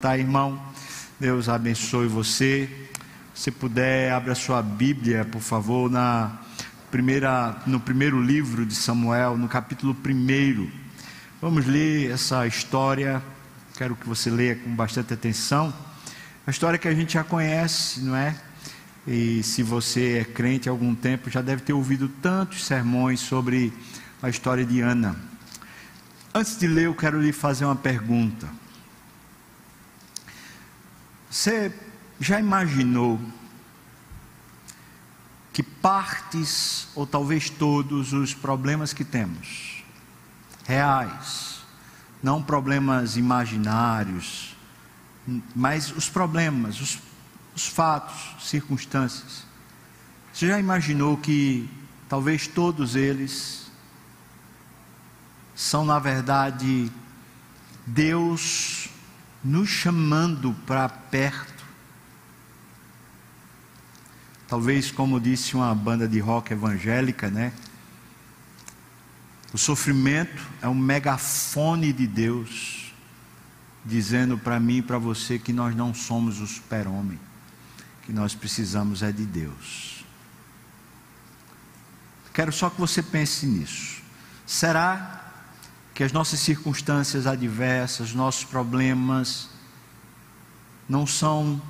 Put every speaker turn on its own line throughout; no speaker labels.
Tá, irmão? Deus abençoe você. Se puder, abra sua Bíblia, por favor, na primeira, no primeiro livro de Samuel, no capítulo 1. Vamos ler essa história. Quero que você leia com bastante atenção. A história que a gente já conhece, não é? E se você é crente há algum tempo, já deve ter ouvido tantos sermões sobre a história de Ana. Antes de ler, eu quero lhe fazer uma pergunta. Você já imaginou que partes, ou talvez todos, os problemas que temos, reais, não problemas imaginários, mas os problemas, os, os fatos, circunstâncias, você já imaginou que talvez todos eles são, na verdade, Deus nos chamando para perto. Talvez, como disse uma banda de rock evangélica, né? O sofrimento é um megafone de Deus, dizendo para mim e para você que nós não somos o super-homem, que nós precisamos é de Deus. Quero só que você pense nisso. Será que as nossas circunstâncias adversas, nossos problemas, não são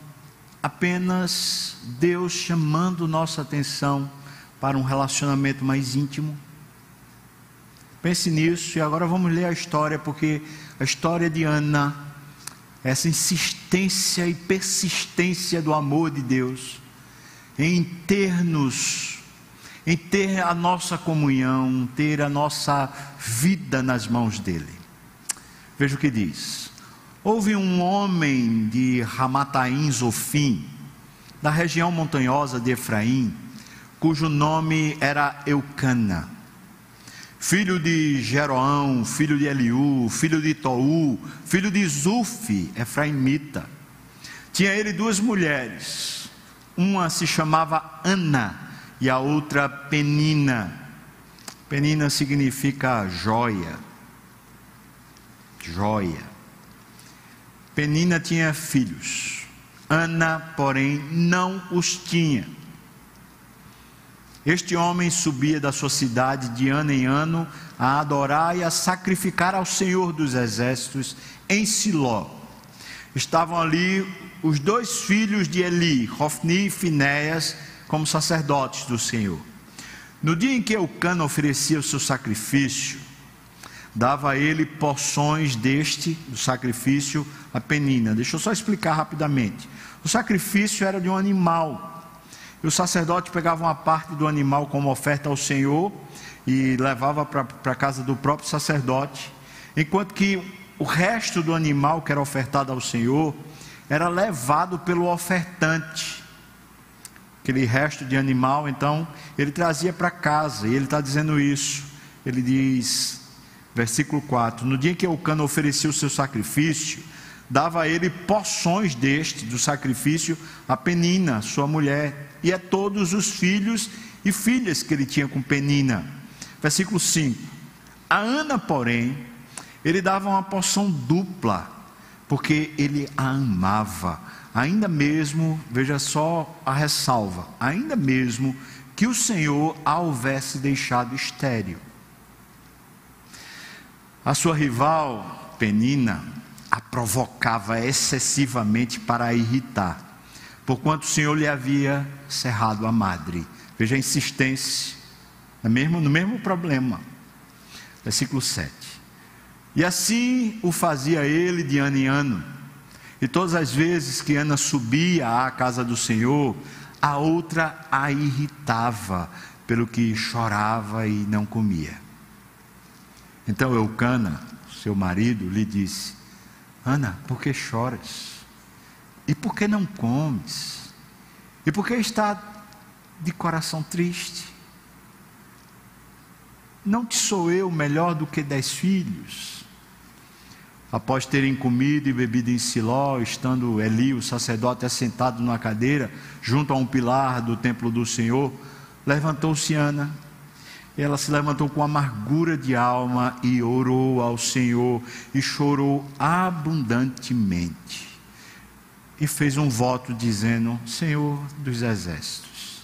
apenas Deus chamando nossa atenção para um relacionamento mais íntimo? Pense nisso e agora vamos ler a história, porque a história de Ana, essa insistência e persistência do amor de Deus em ter-nos em ter a nossa comunhão, ter a nossa vida nas mãos dele. Veja o que diz. Houve um homem de Ramataim Zofim, da região montanhosa de Efraim, cujo nome era Eucana, filho de Jeroão, filho de Eliú, filho de Tou, filho de Zufi, Efraimita. Tinha ele duas mulheres, uma se chamava Ana, e a outra Penina. Penina significa joia. Joia. Penina tinha filhos. Ana, porém, não os tinha. Este homem subia da sua cidade de ano em ano a adorar e a sacrificar ao Senhor dos Exércitos em Siló. Estavam ali os dois filhos de Eli, Hofni e Finéias, como sacerdotes do Senhor. No dia em que Eucana oferecia o seu sacrifício, dava a ele porções deste, do sacrifício, a penina. Deixa eu só explicar rapidamente. O sacrifício era de um animal. E o sacerdote pegava uma parte do animal como oferta ao Senhor e levava para a casa do próprio sacerdote, enquanto que o resto do animal que era ofertado ao Senhor era levado pelo ofertante aquele resto de animal, então ele trazia para casa, e ele está dizendo isso. Ele diz, versículo 4: No dia em que Eucana oferecia o seu sacrifício, dava a ele porções deste, do sacrifício, a Penina, sua mulher, e a todos os filhos e filhas que ele tinha com Penina. Versículo 5: A Ana, porém, ele dava uma porção dupla, porque ele a amava ainda mesmo, veja só a ressalva, ainda mesmo que o Senhor a houvesse deixado estéril. A sua rival, Penina, a provocava excessivamente para a irritar, porquanto o Senhor lhe havia cerrado a madre. Veja a insistência, no mesmo, no mesmo problema. Versículo 7. E assim o fazia ele de ano em ano e todas as vezes que Ana subia à casa do Senhor, a outra a irritava, pelo que chorava e não comia. Então Eucana, seu marido, lhe disse: Ana, por que choras? E por que não comes? E por que está de coração triste? Não te sou eu melhor do que dez filhos? Após terem comido e bebido em Siló, estando Eli, o sacerdote, assentado numa cadeira, junto a um pilar do templo do Senhor, levantou-se Ana. Ela se levantou com amargura de alma e orou ao Senhor e chorou abundantemente. e fez um voto dizendo: Senhor dos exércitos,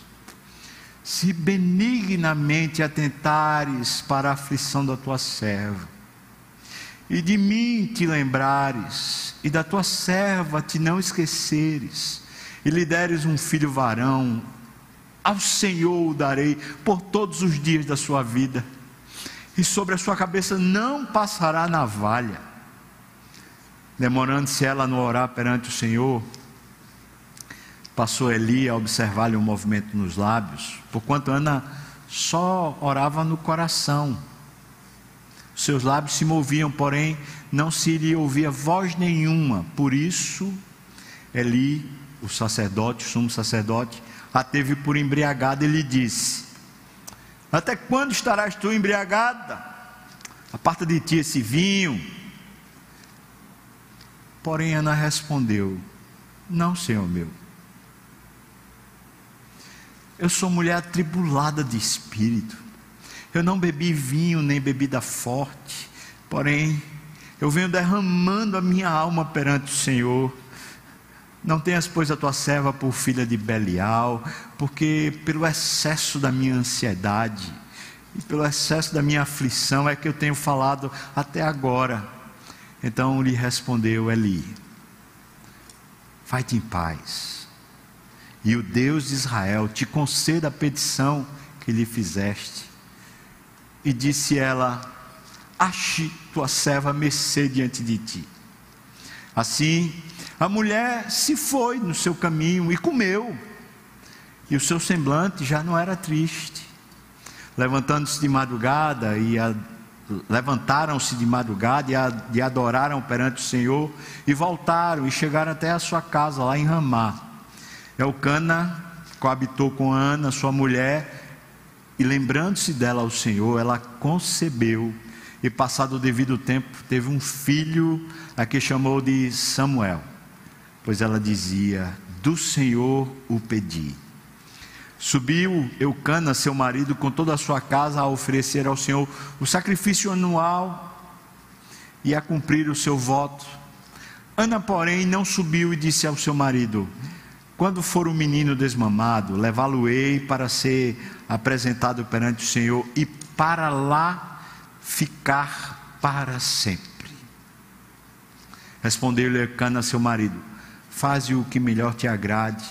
se benignamente atentares para a aflição da tua serva, e de mim te lembrares, e da tua serva te não esqueceres, e lhe deres um filho varão, ao Senhor o darei por todos os dias da sua vida, e sobre a sua cabeça não passará navalha. Demorando-se ela no orar perante o Senhor, passou Eli a observar-lhe o movimento nos lábios, porquanto Ana só orava no coração seus lábios se moviam, porém não se lhe ouvia voz nenhuma. Por isso, Eli, o sacerdote, o sumo sacerdote, a teve por embriagada e lhe disse: Até quando estarás tu embriagada? Aparta de ti esse vinho. Porém, Ana respondeu: Não, senhor meu. Eu sou mulher atribulada de espírito. Eu não bebi vinho nem bebida forte, porém, eu venho derramando a minha alma perante o Senhor. Não tenhas, pois, a tua serva por filha de Belial, porque pelo excesso da minha ansiedade e pelo excesso da minha aflição é que eu tenho falado até agora. Então lhe respondeu Eli: Vai-te em paz, e o Deus de Israel te conceda a petição que lhe fizeste. E disse ela: Ache tua serva mercê diante de ti. Assim, a mulher se foi no seu caminho e comeu, e o seu semblante já não era triste. Levantando-se de madrugada e a, levantaram-se de madrugada e, adoraram perante o Senhor e voltaram e chegaram até a sua casa lá em Ramá. Elcana coabitou com Ana, sua mulher, e lembrando-se dela ao Senhor, ela concebeu e, passado o devido tempo, teve um filho a que chamou de Samuel, pois ela dizia: Do Senhor o pedi. Subiu Eucana, seu marido, com toda a sua casa a oferecer ao Senhor o sacrifício anual e a cumprir o seu voto. Ana, porém, não subiu e disse ao seu marido: quando for um menino desmamado, levá-lo-ei para ser apresentado perante o Senhor e para lá ficar para sempre. Respondeu-lhe Cana, seu marido: Faze o que melhor te agrade,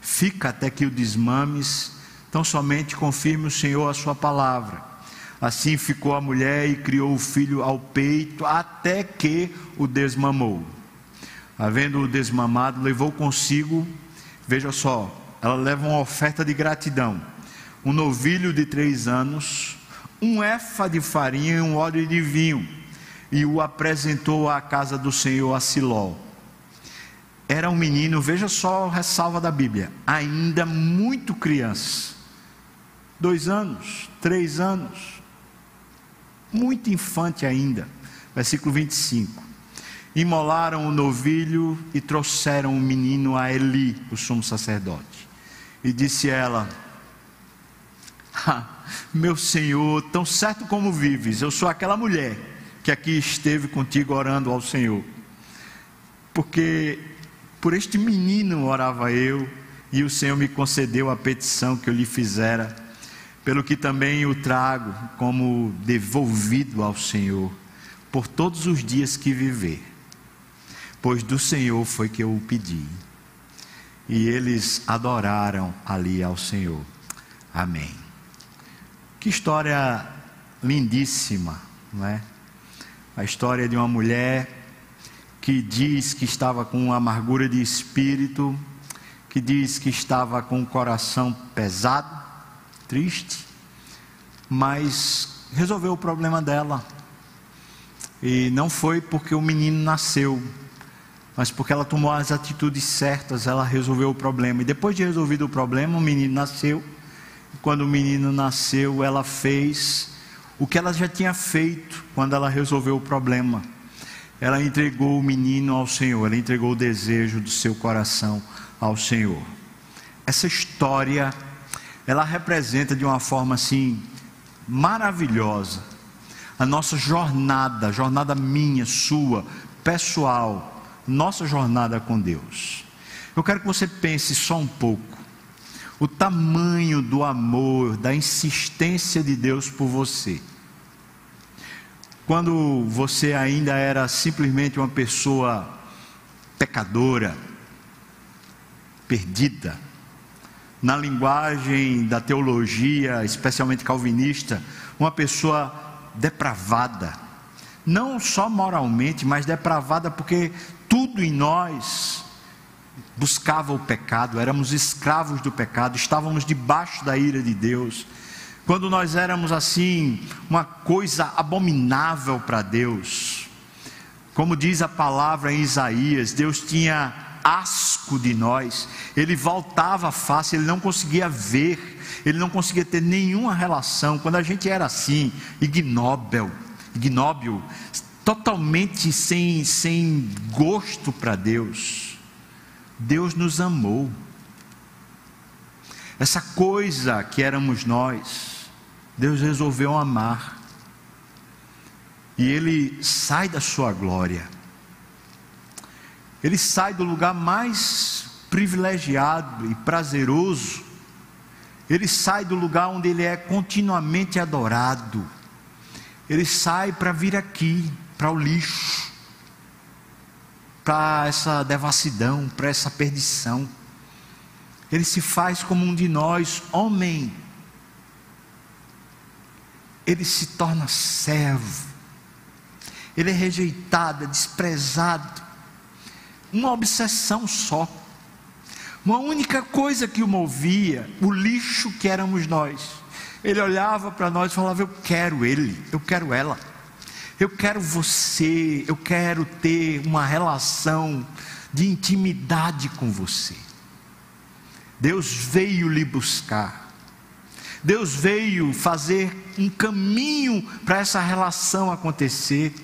fica até que o desmames, tão somente confirme o Senhor a sua palavra. Assim ficou a mulher e criou o filho ao peito, até que o desmamou. Havendo-o desmamado, levou consigo Veja só, ela leva uma oferta de gratidão: um novilho de três anos, um efa de farinha e um óleo de vinho, e o apresentou à casa do Senhor a Siló. Era um menino, veja só a ressalva da Bíblia, ainda muito criança, dois anos, três anos, muito infante ainda. Versículo 25 imolaram o novilho e trouxeram o menino a Eli, o sumo sacerdote. E disse ela: Meu senhor, tão certo como vives, eu sou aquela mulher que aqui esteve contigo orando ao Senhor. Porque por este menino orava eu, e o Senhor me concedeu a petição que eu lhe fizera, pelo que também o trago como devolvido ao Senhor, por todos os dias que viver pois do Senhor foi que eu o pedi. E eles adoraram ali ao Senhor. Amém. Que história lindíssima, não é? A história de uma mulher que diz que estava com amargura de espírito, que diz que estava com o coração pesado, triste, mas resolveu o problema dela. E não foi porque o menino nasceu, mas porque ela tomou as atitudes certas, ela resolveu o problema. E depois de resolvido o problema, o menino nasceu. Quando o menino nasceu, ela fez o que ela já tinha feito quando ela resolveu o problema. Ela entregou o menino ao Senhor, ela entregou o desejo do seu coração ao Senhor. Essa história, ela representa de uma forma assim maravilhosa a nossa jornada, jornada minha, sua, pessoal, nossa jornada com Deus. Eu quero que você pense só um pouco. O tamanho do amor, da insistência de Deus por você. Quando você ainda era simplesmente uma pessoa pecadora, perdida, na linguagem da teologia, especialmente calvinista, uma pessoa depravada, não só moralmente, mas depravada porque tudo em nós buscava o pecado, éramos escravos do pecado, estávamos debaixo da ira de Deus. Quando nós éramos assim, uma coisa abominável para Deus. Como diz a palavra em Isaías, Deus tinha asco de nós, ele voltava a face, ele não conseguia ver, ele não conseguia ter nenhuma relação. Quando a gente era assim, ignóbil, ignóbil, totalmente sem, sem gosto para Deus, Deus nos amou. Essa coisa que éramos nós, Deus resolveu amar. E Ele sai da sua glória ele sai do lugar mais privilegiado e prazeroso, ele sai do lugar onde ele é continuamente adorado, ele sai para vir aqui, para o lixo, para essa devassidão, para essa perdição. Ele se faz como um de nós, homem. Ele se torna servo. Ele é rejeitado, é desprezado uma obsessão só. Uma única coisa que o movia, o lixo que éramos nós. Ele olhava para nós e falava: Eu quero ele, eu quero ela, eu quero você, eu quero ter uma relação de intimidade com você. Deus veio lhe buscar. Deus veio fazer um caminho para essa relação acontecer.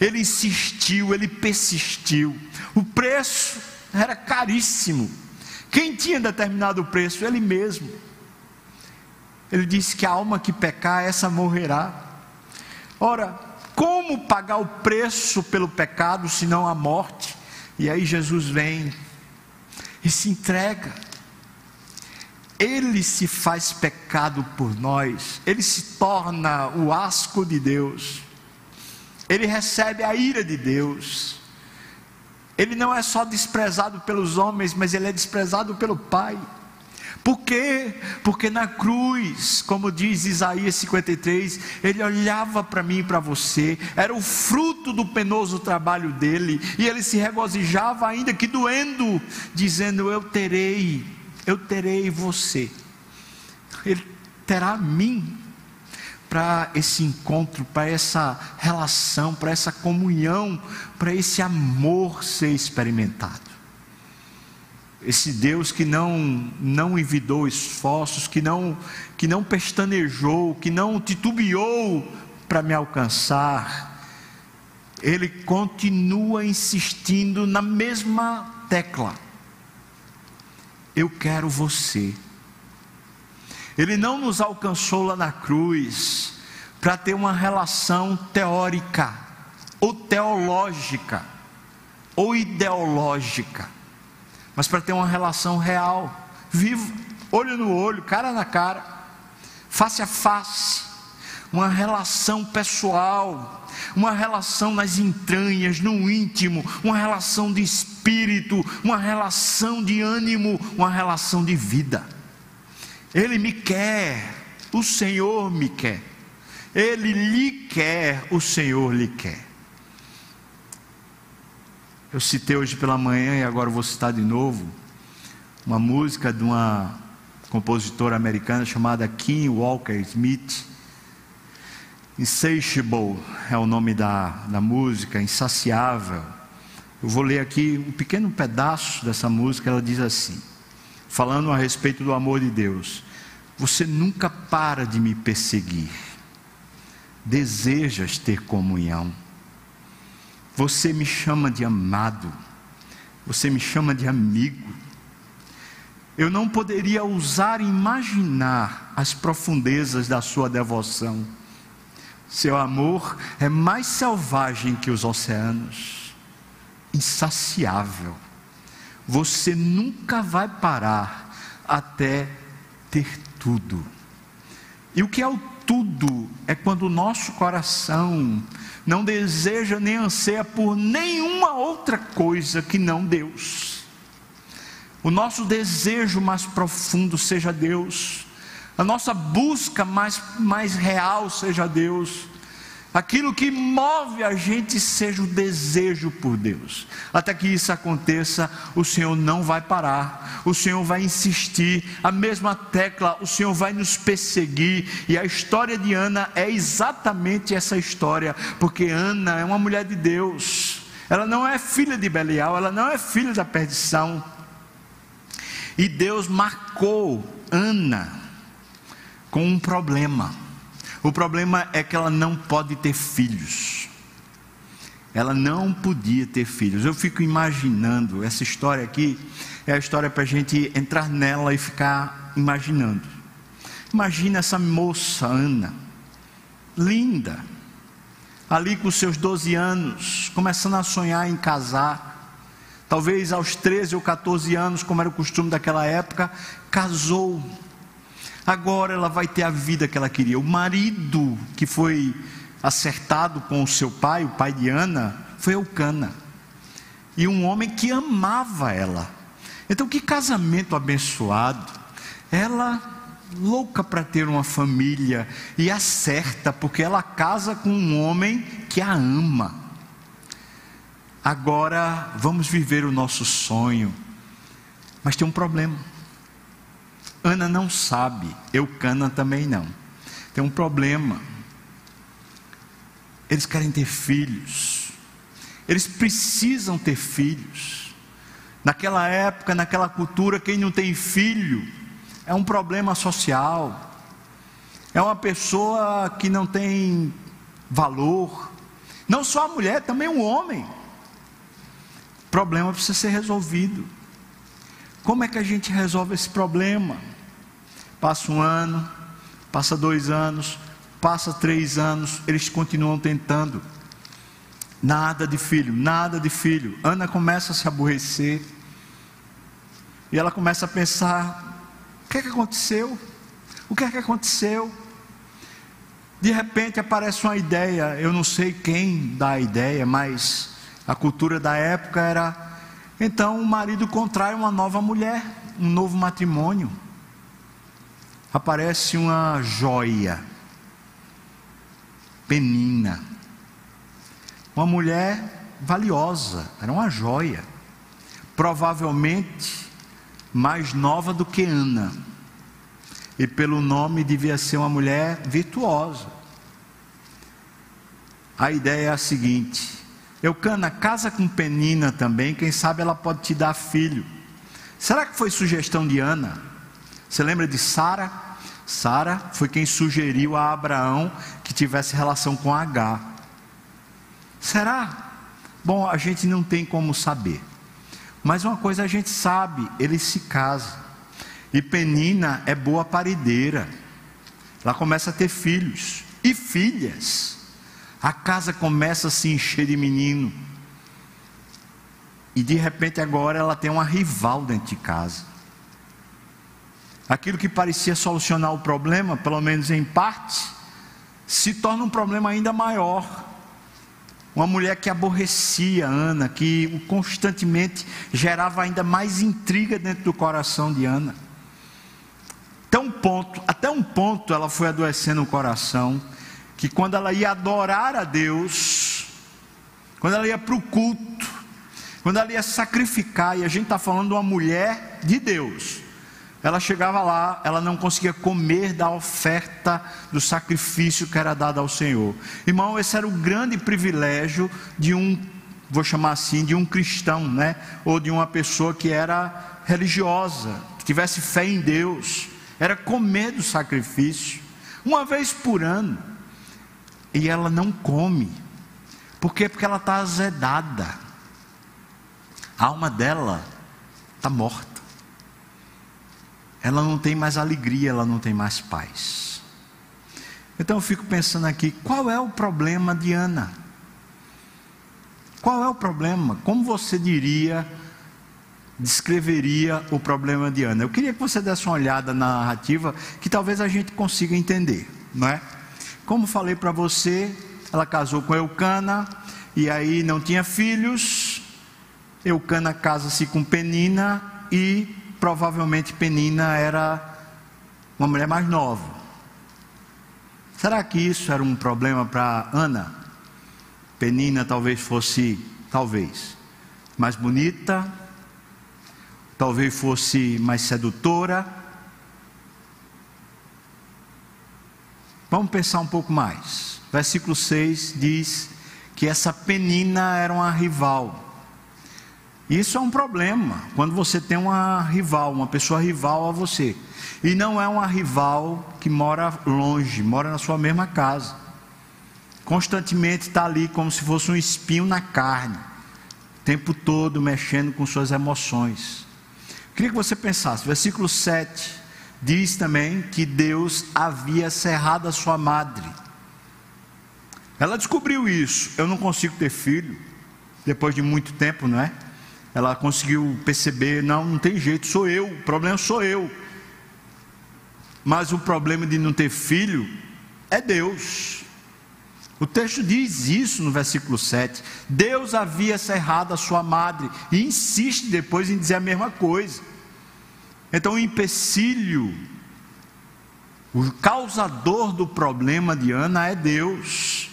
Ele insistiu, ele persistiu. O preço era caríssimo. Quem tinha determinado o preço? Ele mesmo. Ele disse que a alma que pecar, essa morrerá. Ora, como pagar o preço pelo pecado, senão a morte? E aí Jesus vem e se entrega. Ele se faz pecado por nós, ele se torna o asco de Deus ele recebe a ira de Deus. Ele não é só desprezado pelos homens, mas ele é desprezado pelo Pai. Por quê? Porque na cruz, como diz Isaías 53, ele olhava para mim e para você, era o fruto do penoso trabalho dele, e ele se regozijava, ainda que doendo, dizendo: Eu terei, eu terei você, ele terá mim para esse encontro, para essa relação, para essa comunhão, para esse amor ser experimentado. Esse Deus que não não envidou esforços, que não que não pestanejou, que não titubeou para me alcançar. Ele continua insistindo na mesma tecla. Eu quero você. Ele não nos alcançou lá na cruz para ter uma relação teórica, ou teológica, ou ideológica, mas para ter uma relação real, viva, olho no olho, cara na cara, face a face, uma relação pessoal, uma relação nas entranhas, no íntimo, uma relação de espírito, uma relação de ânimo, uma relação de vida. Ele me quer, o Senhor me quer. Ele lhe quer, o Senhor lhe quer. Eu citei hoje pela manhã e agora vou citar de novo uma música de uma compositora americana chamada Kim Walker Smith. Insatiable é o nome da, da música, insaciável. Eu vou ler aqui um pequeno pedaço dessa música, ela diz assim, falando a respeito do amor de Deus. Você nunca para de me perseguir. Desejas ter comunhão. Você me chama de amado. Você me chama de amigo. Eu não poderia ousar imaginar as profundezas da sua devoção. Seu amor é mais selvagem que os oceanos, insaciável. você nunca vai parar até ter tudo. E o que é o tudo? É quando o nosso coração não deseja nem anseia por nenhuma outra coisa que não Deus. O nosso desejo mais profundo seja Deus, a nossa busca mais, mais real seja Deus, aquilo que move a gente seja o desejo por Deus. Até que isso aconteça, o Senhor não vai parar, o Senhor vai insistir, a mesma tecla, o Senhor vai nos perseguir. E a história de Ana é exatamente essa história, porque Ana é uma mulher de Deus, ela não é filha de Belial, ela não é filha da perdição. E Deus marcou Ana com um problema o problema é que ela não pode ter filhos. Ela não podia ter filhos. Eu fico imaginando, essa história aqui é a história para a gente entrar nela e ficar imaginando. Imagina essa moça, Ana, linda, ali com seus 12 anos, começando a sonhar em casar. Talvez aos 13 ou 14 anos, como era o costume daquela época, casou Agora ela vai ter a vida que ela queria. O marido que foi acertado com o seu pai, o pai de Ana, foi Eucana. E um homem que amava ela. Então, que casamento abençoado. Ela louca para ter uma família e acerta, porque ela casa com um homem que a ama. Agora vamos viver o nosso sonho. Mas tem um problema. Ana não sabe, Eucana também não. Tem um problema. Eles querem ter filhos. Eles precisam ter filhos. Naquela época, naquela cultura, quem não tem filho é um problema social. É uma pessoa que não tem valor. Não só a mulher, também o homem. O problema precisa ser resolvido. Como é que a gente resolve esse problema? Passa um ano, passa dois anos, passa três anos, eles continuam tentando. Nada de filho, nada de filho. Ana começa a se aborrecer. E ela começa a pensar: o que é que aconteceu? O que é que aconteceu? De repente aparece uma ideia, eu não sei quem dá a ideia, mas a cultura da época era: então o marido contrai uma nova mulher, um novo matrimônio aparece uma joia, Penina, uma mulher valiosa, era uma joia, provavelmente mais nova do que Ana, e pelo nome devia ser uma mulher virtuosa. A ideia é a seguinte: Eucana, casa com Penina também, quem sabe ela pode te dar filho. Será que foi sugestão de Ana? Você lembra de Sara? Sara foi quem sugeriu a Abraão que tivesse relação com H. Será? Bom, a gente não tem como saber. Mas uma coisa a gente sabe, ele se casa. E Penina é boa parideira. Ela começa a ter filhos e filhas. A casa começa a se encher de menino. E de repente agora ela tem uma rival dentro de casa. Aquilo que parecia solucionar o problema, pelo menos em parte, se torna um problema ainda maior. Uma mulher que aborrecia Ana, que constantemente gerava ainda mais intriga dentro do coração de Ana. Até um ponto, até um ponto ela foi adoecendo o coração, que quando ela ia adorar a Deus, quando ela ia para o culto, quando ela ia sacrificar, e a gente está falando de uma mulher de Deus, ela chegava lá, ela não conseguia comer da oferta do sacrifício que era dado ao Senhor. Irmão, esse era o grande privilégio de um, vou chamar assim, de um cristão, né? Ou de uma pessoa que era religiosa, que tivesse fé em Deus, era comer do sacrifício, uma vez por ano. E ela não come. Por quê? Porque ela está azedada. A alma dela está morta ela não tem mais alegria, ela não tem mais paz. Então eu fico pensando aqui, qual é o problema de Ana? Qual é o problema? Como você diria descreveria o problema de Ana? Eu queria que você desse uma olhada na narrativa que talvez a gente consiga entender, não é? Como falei para você, ela casou com Eucana e aí não tinha filhos. Eucana casa-se com Penina e provavelmente Penina era uma mulher mais nova. Será que isso era um problema para Ana? Penina talvez fosse, talvez, mais bonita, talvez fosse mais sedutora. Vamos pensar um pouco mais. Versículo 6 diz que essa Penina era uma rival. Isso é um problema, quando você tem uma rival, uma pessoa rival a você. E não é uma rival que mora longe, mora na sua mesma casa. Constantemente está ali como se fosse um espinho na carne, o tempo todo mexendo com suas emoções. Queria que você pensasse, versículo 7 diz também que Deus havia cerrado a sua madre. Ela descobriu isso. Eu não consigo ter filho, depois de muito tempo, não é? Ela conseguiu perceber: não, não tem jeito, sou eu, o problema sou eu. Mas o problema de não ter filho é Deus. O texto diz isso no versículo 7. Deus havia cerrado a sua madre e insiste depois em dizer a mesma coisa. Então, o empecilho, o causador do problema de Ana é Deus.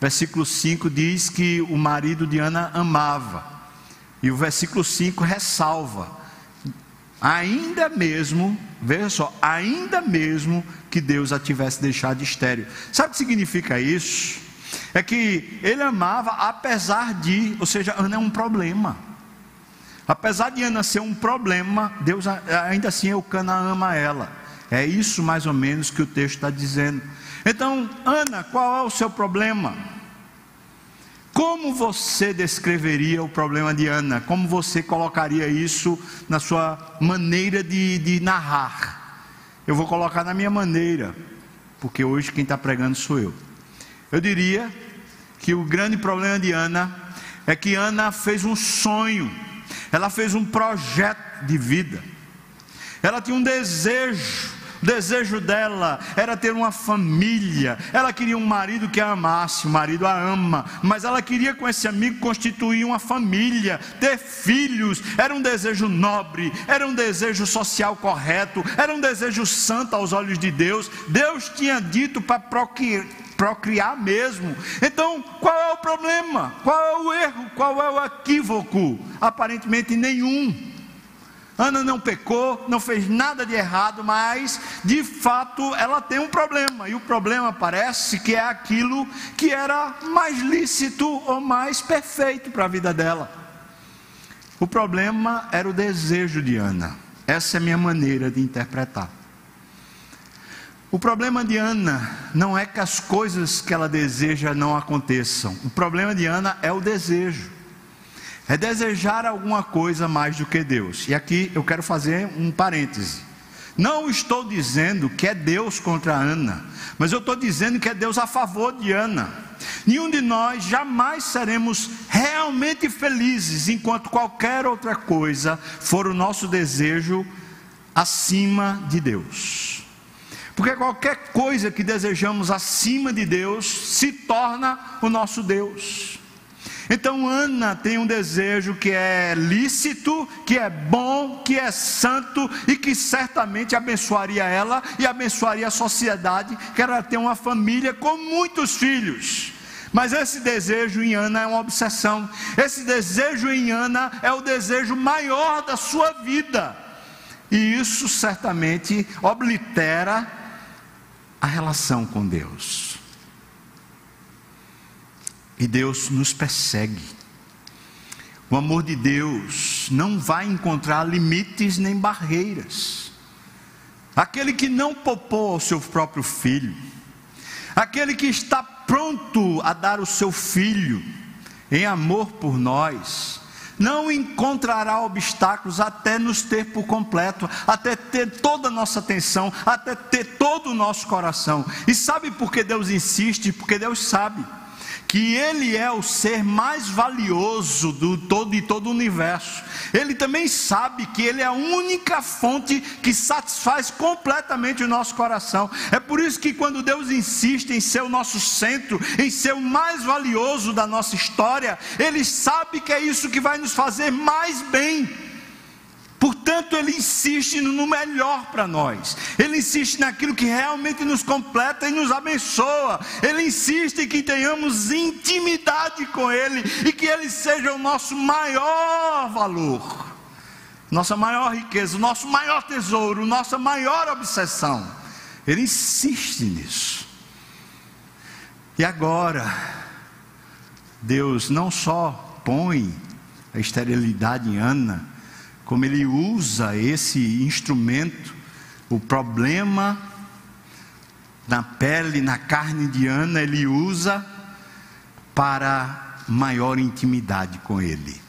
Versículo 5 diz que o marido de Ana amava. E o versículo 5 ressalva: ainda mesmo, veja só, ainda mesmo que Deus a tivesse deixado estéreo. Sabe o que significa isso? É que ele amava apesar de, ou seja, Ana é um problema. Apesar de Ana ser um problema, Deus ainda assim Eucana ama ela. É isso mais ou menos que o texto está dizendo. Então, Ana, qual é o seu problema? Como você descreveria o problema de Ana? Como você colocaria isso na sua maneira de, de narrar? Eu vou colocar na minha maneira, porque hoje quem está pregando sou eu. Eu diria que o grande problema de Ana é que Ana fez um sonho, ela fez um projeto de vida, ela tinha um desejo desejo dela era ter uma família. Ela queria um marido que a amasse, o marido a ama, mas ela queria com esse amigo constituir uma família, ter filhos. Era um desejo nobre, era um desejo social correto, era um desejo santo aos olhos de Deus. Deus tinha dito para procriar procriar mesmo. Então, qual é o problema? Qual é o erro? Qual é o equívoco? Aparentemente nenhum. Ana não pecou, não fez nada de errado, mas de fato ela tem um problema, e o problema parece que é aquilo que era mais lícito ou mais perfeito para a vida dela. O problema era o desejo de Ana, essa é a minha maneira de interpretar. O problema de Ana não é que as coisas que ela deseja não aconteçam, o problema de Ana é o desejo é desejar alguma coisa mais do que Deus. E aqui eu quero fazer um parêntese. Não estou dizendo que é Deus contra Ana, mas eu estou dizendo que é Deus a favor de Ana. Nenhum de nós jamais seremos realmente felizes enquanto qualquer outra coisa for o nosso desejo acima de Deus. Porque qualquer coisa que desejamos acima de Deus se torna o nosso Deus. Então Ana tem um desejo que é lícito, que é bom, que é santo e que certamente abençoaria ela e abençoaria a sociedade, que era ter uma família com muitos filhos. Mas esse desejo em Ana é uma obsessão. Esse desejo em Ana é o desejo maior da sua vida. E isso certamente oblitera a relação com Deus. E Deus nos persegue. O amor de Deus não vai encontrar limites nem barreiras. Aquele que não poupou ao seu próprio filho, aquele que está pronto a dar o seu filho em amor por nós, não encontrará obstáculos até nos ter por completo, até ter toda a nossa atenção, até ter todo o nosso coração. E sabe por que Deus insiste? Porque Deus sabe que ele é o ser mais valioso do todo e todo o universo. Ele também sabe que ele é a única fonte que satisfaz completamente o nosso coração. É por isso que quando Deus insiste em ser o nosso centro, em ser o mais valioso da nossa história, ele sabe que é isso que vai nos fazer mais bem. Portanto, ele insiste no melhor para nós. Ele insiste naquilo que realmente nos completa e nos abençoa. Ele insiste em que tenhamos intimidade com ele e que ele seja o nosso maior valor, nossa maior riqueza, o nosso maior tesouro, nossa maior obsessão. Ele insiste nisso. E agora, Deus não só põe a esterilidade em Ana, como ele usa esse instrumento, o problema na pele, na carne de Ana, ele usa para maior intimidade com ele.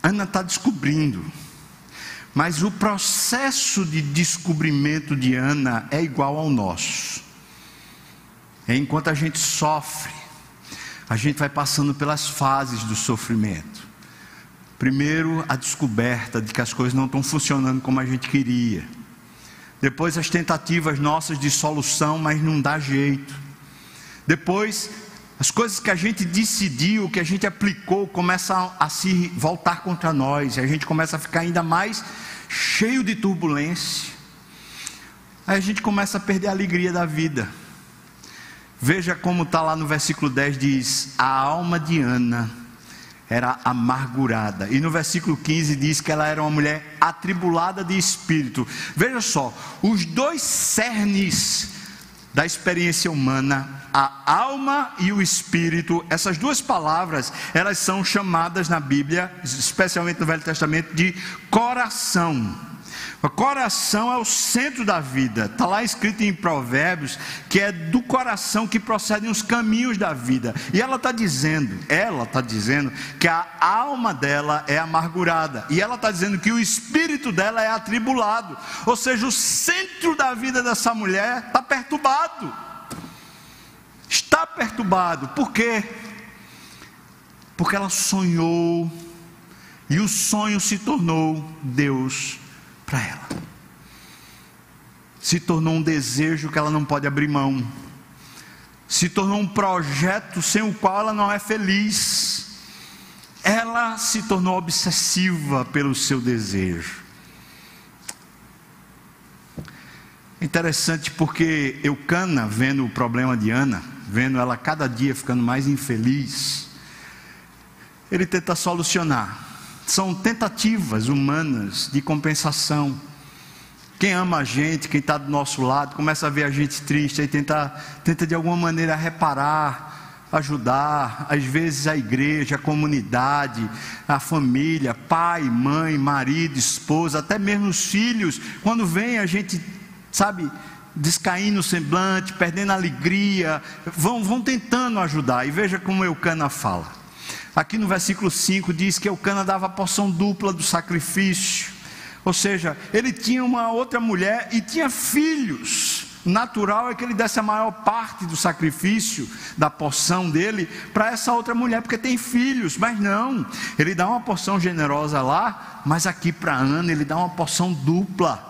Ana está descobrindo, mas o processo de descobrimento de Ana é igual ao nosso. Enquanto a gente sofre, a gente vai passando pelas fases do sofrimento. Primeiro, a descoberta de que as coisas não estão funcionando como a gente queria. Depois, as tentativas nossas de solução, mas não dá jeito. Depois, as coisas que a gente decidiu, que a gente aplicou, começam a se voltar contra nós, e a gente começa a ficar ainda mais cheio de turbulência. Aí a gente começa a perder a alegria da vida. Veja como está lá no versículo 10: diz: A alma de Ana era amargurada. E no versículo 15 diz que ela era uma mulher atribulada de espírito. Veja só, os dois cernes da experiência humana, a alma e o espírito, essas duas palavras, elas são chamadas na Bíblia, especialmente no Velho Testamento, de coração. O coração é o centro da vida. Está lá escrito em Provérbios que é do coração que procedem os caminhos da vida. E ela está dizendo, ela está dizendo que a alma dela é amargurada. E ela está dizendo que o espírito dela é atribulado. Ou seja, o centro da vida dessa mulher está perturbado. Está perturbado. Por quê? Porque ela sonhou. E o sonho se tornou Deus para ela. Se tornou um desejo que ela não pode abrir mão. Se tornou um projeto sem o qual ela não é feliz. Ela se tornou obsessiva pelo seu desejo. Interessante porque Eucana, vendo o problema de Ana, vendo ela cada dia ficando mais infeliz, ele tenta solucionar são tentativas humanas de compensação. Quem ama a gente, quem está do nosso lado, começa a ver a gente triste e tenta, tenta de alguma maneira reparar, ajudar, às vezes a igreja, a comunidade, a família, pai, mãe, marido, esposa, até mesmo os filhos, quando vem a gente, sabe, descaindo o semblante, perdendo a alegria, vão, vão tentando ajudar. E veja como Eucana fala. Aqui no versículo 5 diz que Eucana dava a porção dupla do sacrifício. Ou seja, ele tinha uma outra mulher e tinha filhos. Natural é que ele desse a maior parte do sacrifício, da porção dele, para essa outra mulher, porque tem filhos, mas não, ele dá uma porção generosa lá, mas aqui para Ana ele dá uma porção dupla,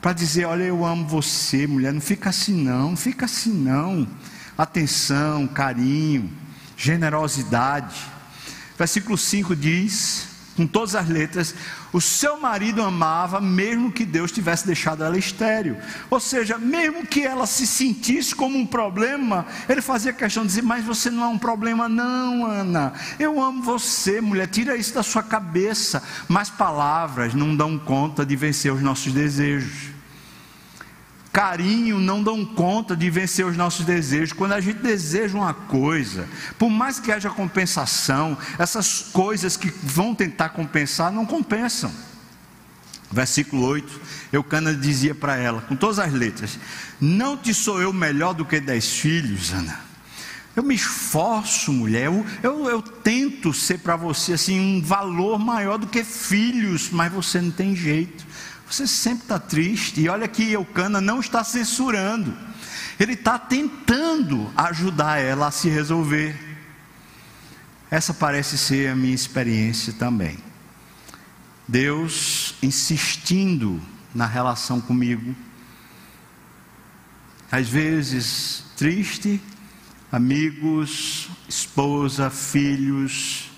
para dizer: Olha, eu amo você, mulher, não fica assim não, não fica assim não. Atenção, carinho generosidade. Versículo 5 diz, com todas as letras, o seu marido amava mesmo que Deus tivesse deixado ela estéril. Ou seja, mesmo que ela se sentisse como um problema, ele fazia questão de dizer: Mas você não é um problema, não, Ana. Eu amo você, mulher, tira isso da sua cabeça. Mas palavras não dão conta de vencer os nossos desejos carinho não dão conta de vencer os nossos desejos. Quando a gente deseja uma coisa, por mais que haja compensação, essas coisas que vão tentar compensar não compensam. Versículo 8, Eucana dizia para ela, com todas as letras: Não te sou eu melhor do que dez filhos, Ana. Eu me esforço, mulher, eu, eu, eu tento ser para você assim um valor maior do que filhos, mas você não tem jeito. Você sempre está triste. E olha que Eucana não está censurando. Ele está tentando ajudar ela a se resolver. Essa parece ser a minha experiência também. Deus insistindo na relação comigo, às vezes triste, amigos, esposa, filhos,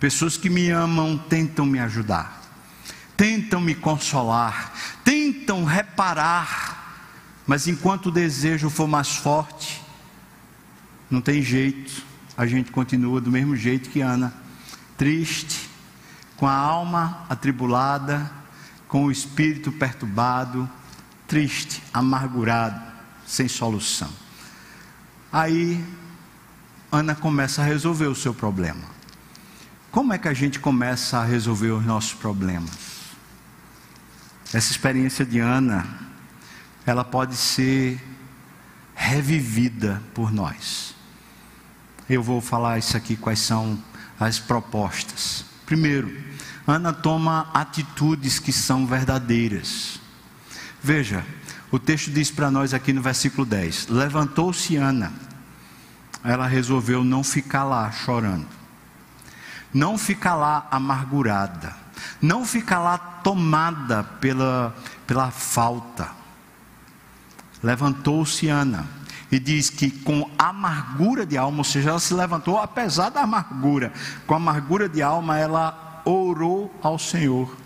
pessoas que me amam tentam me ajudar, tentam me consolar, tentam reparar, mas enquanto o desejo for mais forte, não tem jeito, a gente continua do mesmo jeito que Ana, triste, com a alma atribulada, com o espírito perturbado, triste, amargurado, sem solução. Aí, Ana começa a resolver o seu problema. Como é que a gente começa a resolver os nossos problemas? Essa experiência de Ana, ela pode ser revivida por nós. Eu vou falar isso aqui, quais são as propostas. Primeiro, Ana toma atitudes que são verdadeiras. Veja, o texto diz para nós aqui no versículo 10: Levantou-se Ana, ela resolveu não ficar lá chorando, não ficar lá amargurada, não ficar lá tomada pela, pela falta. Levantou-se Ana, e diz que com amargura de alma, ou seja, ela se levantou apesar da amargura, com amargura de alma, ela orou ao Senhor.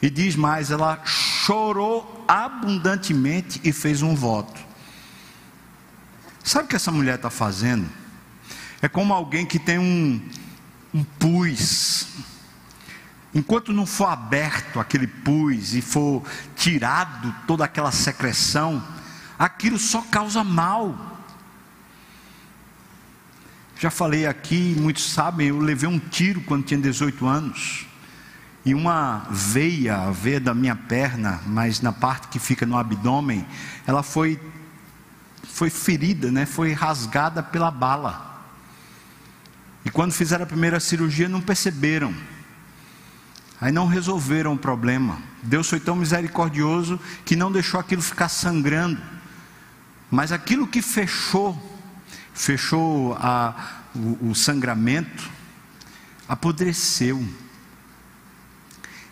E diz mais, ela chorou abundantemente e fez um voto. Sabe o que essa mulher está fazendo? É como alguém que tem um, um pus. Enquanto não for aberto aquele pus e for tirado toda aquela secreção, aquilo só causa mal. Já falei aqui, muitos sabem, eu levei um tiro quando tinha 18 anos. E uma veia, a veia da minha perna, mas na parte que fica no abdômen, ela foi foi ferida, né? Foi rasgada pela bala. E quando fizeram a primeira cirurgia não perceberam. Aí não resolveram o problema. Deus foi tão misericordioso que não deixou aquilo ficar sangrando. Mas aquilo que fechou, fechou a, o, o sangramento, apodreceu.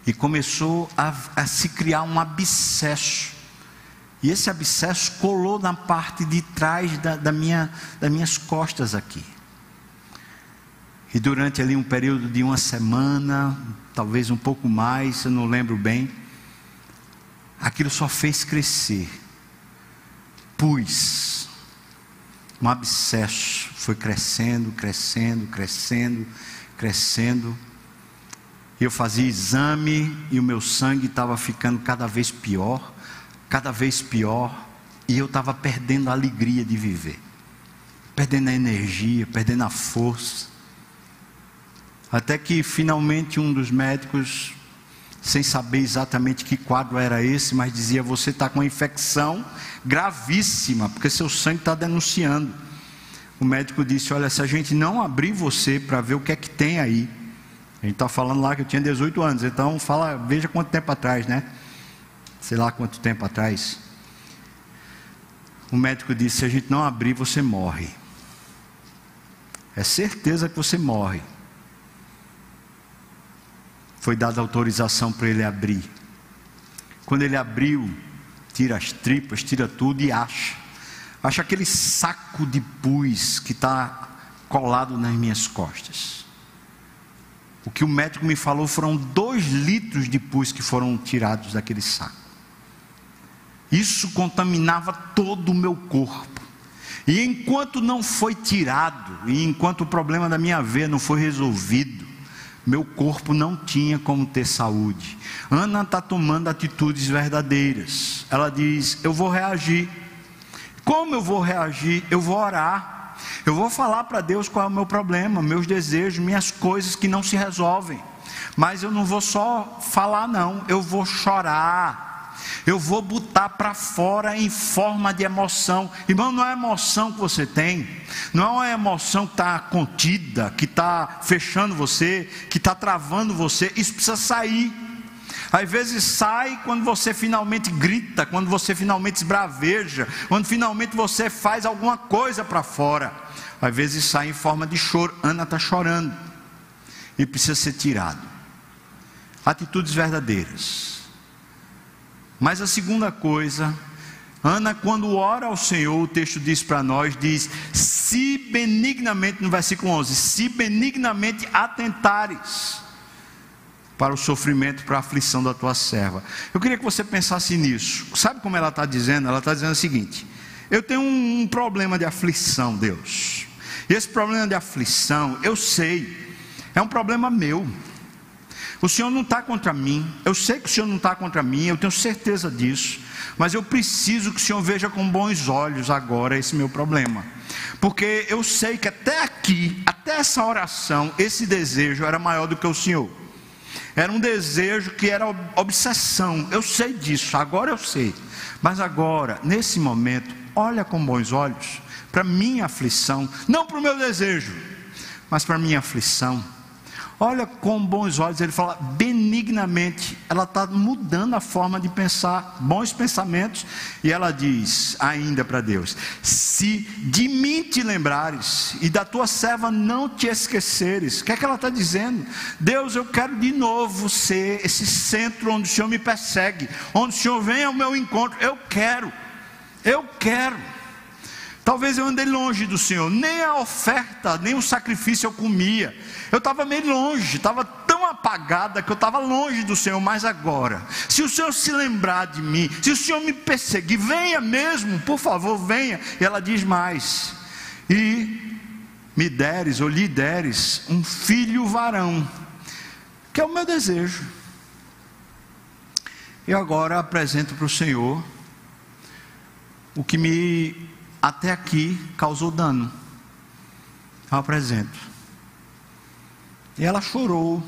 E começou a, a se criar um abscesso. E esse abscesso colou na parte de trás da, da minha, das minhas costas aqui. E durante ali um período de uma semana, talvez um pouco mais, eu não lembro bem, aquilo só fez crescer. Pus, um abscesso, foi crescendo, crescendo, crescendo, crescendo. Eu fazia exame e o meu sangue estava ficando cada vez pior, cada vez pior, e eu estava perdendo a alegria de viver, perdendo a energia, perdendo a força. Até que finalmente um dos médicos sem saber exatamente que quadro era esse, mas dizia: Você está com uma infecção gravíssima, porque seu sangue está denunciando. O médico disse: Olha, se a gente não abrir você para ver o que é que tem aí, a gente está falando lá que eu tinha 18 anos, então fala, veja quanto tempo atrás, né? Sei lá quanto tempo atrás. O médico disse: Se a gente não abrir, você morre. É certeza que você morre foi dada autorização para ele abrir. Quando ele abriu, tira as tripas, tira tudo e acha. Acha aquele saco de pus que está colado nas minhas costas. O que o médico me falou foram dois litros de pus que foram tirados daquele saco. Isso contaminava todo o meu corpo. E enquanto não foi tirado, e enquanto o problema da minha veia não foi resolvido, meu corpo não tinha como ter saúde. Ana está tomando atitudes verdadeiras. Ela diz: Eu vou reagir. Como eu vou reagir? Eu vou orar. Eu vou falar para Deus qual é o meu problema, meus desejos, minhas coisas que não se resolvem. Mas eu não vou só falar, não. Eu vou chorar eu vou botar para fora em forma de emoção. Irmão, não é emoção que você tem, não é uma emoção que está contida, que está fechando você, que está travando você. Isso precisa sair. Às vezes sai quando você finalmente grita, quando você finalmente esbraveja, quando finalmente você faz alguma coisa para fora. Às vezes sai em forma de choro. Ana está chorando e precisa ser tirado. Atitudes verdadeiras. Mas a segunda coisa, Ana, quando ora ao Senhor, o texto diz para nós: diz, se benignamente, no versículo 11, se benignamente atentares para o sofrimento, para a aflição da tua serva. Eu queria que você pensasse nisso. Sabe como ela está dizendo? Ela está dizendo o seguinte: eu tenho um, um problema de aflição, Deus. E esse problema de aflição, eu sei, é um problema meu. O Senhor não está contra mim, eu sei que o Senhor não está contra mim, eu tenho certeza disso, mas eu preciso que o Senhor veja com bons olhos agora esse meu problema, porque eu sei que até aqui, até essa oração, esse desejo era maior do que o Senhor. Era um desejo que era obsessão. Eu sei disso, agora eu sei. Mas agora, nesse momento, olha com bons olhos para minha aflição, não para o meu desejo, mas para minha aflição Olha com bons olhos, ele fala benignamente. Ela está mudando a forma de pensar, bons pensamentos. E ela diz ainda para Deus: Se de mim te lembrares e da tua serva não te esqueceres. O que é que ela está dizendo? Deus, eu quero de novo ser esse centro onde o Senhor me persegue, onde o Senhor vem ao meu encontro. Eu quero, eu quero. Talvez eu andei longe do Senhor, nem a oferta, nem o sacrifício eu comia. Eu estava meio longe, estava tão apagada que eu estava longe do Senhor, mas agora, se o Senhor se lembrar de mim, se o Senhor me perseguir, venha mesmo, por favor, venha. E ela diz mais: e me deres ou lhe deres um filho varão, que é o meu desejo. Eu agora apresento para o Senhor o que me até aqui causou dano. Eu apresento. E ela chorou.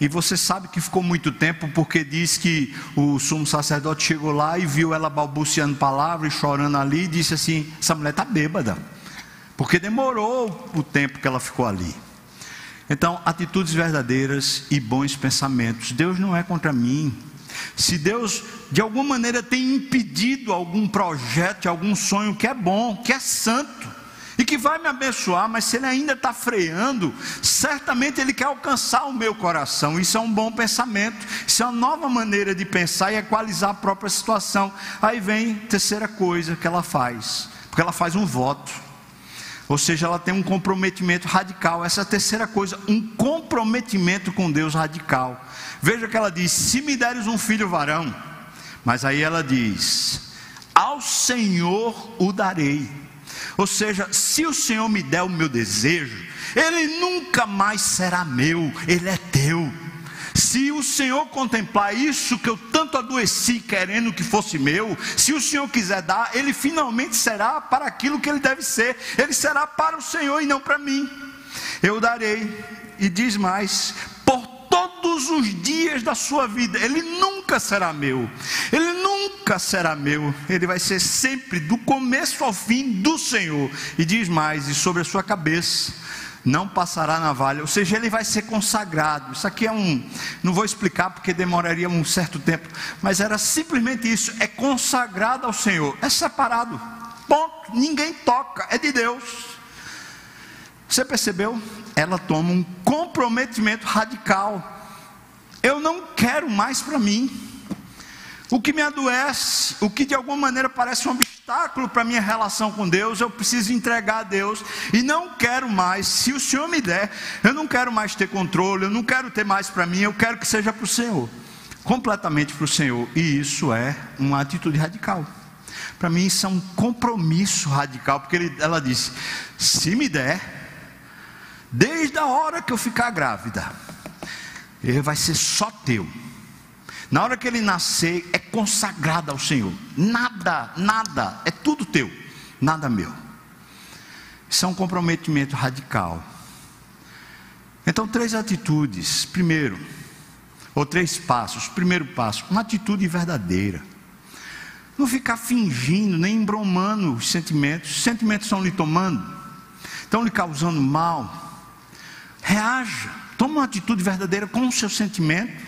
E você sabe que ficou muito tempo, porque diz que o sumo sacerdote chegou lá e viu ela balbuciando palavras, chorando ali, e disse assim: essa mulher está bêbada. Porque demorou o tempo que ela ficou ali. Então, atitudes verdadeiras e bons pensamentos. Deus não é contra mim. Se Deus de alguma maneira tem impedido algum projeto, algum sonho que é bom, que é santo e que vai me abençoar, mas se Ele ainda está freando, certamente Ele quer alcançar o meu coração. Isso é um bom pensamento, isso é uma nova maneira de pensar e equalizar a própria situação. Aí vem terceira coisa que ela faz, porque ela faz um voto. Ou seja, ela tem um comprometimento radical. Essa é a terceira coisa, um comprometimento com Deus radical. Veja que ela diz: Se me deres um filho varão, mas aí ela diz: Ao Senhor o darei. Ou seja, se o Senhor me der o meu desejo, ele nunca mais será meu, ele é teu. Se o Senhor contemplar isso que eu tanto adoeci querendo que fosse meu, se o Senhor quiser dar, ele finalmente será para aquilo que ele deve ser, ele será para o Senhor e não para mim. Eu darei, e diz mais: todos os dias da sua vida. Ele nunca será meu. Ele nunca será meu. Ele vai ser sempre do começo ao fim do Senhor. E diz mais: e sobre a sua cabeça não passará navalha, ou seja, ele vai ser consagrado. Isso aqui é um, não vou explicar porque demoraria um certo tempo, mas era simplesmente isso: é consagrado ao Senhor, é separado, ponto, ninguém toca, é de Deus. Você percebeu? Ela toma um comprometimento radical. Eu não quero mais para mim. O que me adoece, o que de alguma maneira parece um obstáculo para a minha relação com Deus, eu preciso entregar a Deus e não quero mais. Se o Senhor me der, eu não quero mais ter controle, eu não quero ter mais para mim, eu quero que seja para o Senhor, completamente para o Senhor. E isso é uma atitude radical. Para mim, isso é um compromisso radical, porque ele, ela disse: se me der, desde a hora que eu ficar grávida, ele vai ser só teu. Na hora que ele nascer, é consagrado ao Senhor. Nada, nada, é tudo teu, nada meu. Isso é um comprometimento radical. Então, três atitudes. Primeiro, ou três passos. Primeiro passo, uma atitude verdadeira. Não ficar fingindo, nem embromando os sentimentos. Os sentimentos estão lhe tomando, estão lhe causando mal. Reaja. Toma uma atitude verdadeira com o seu sentimento.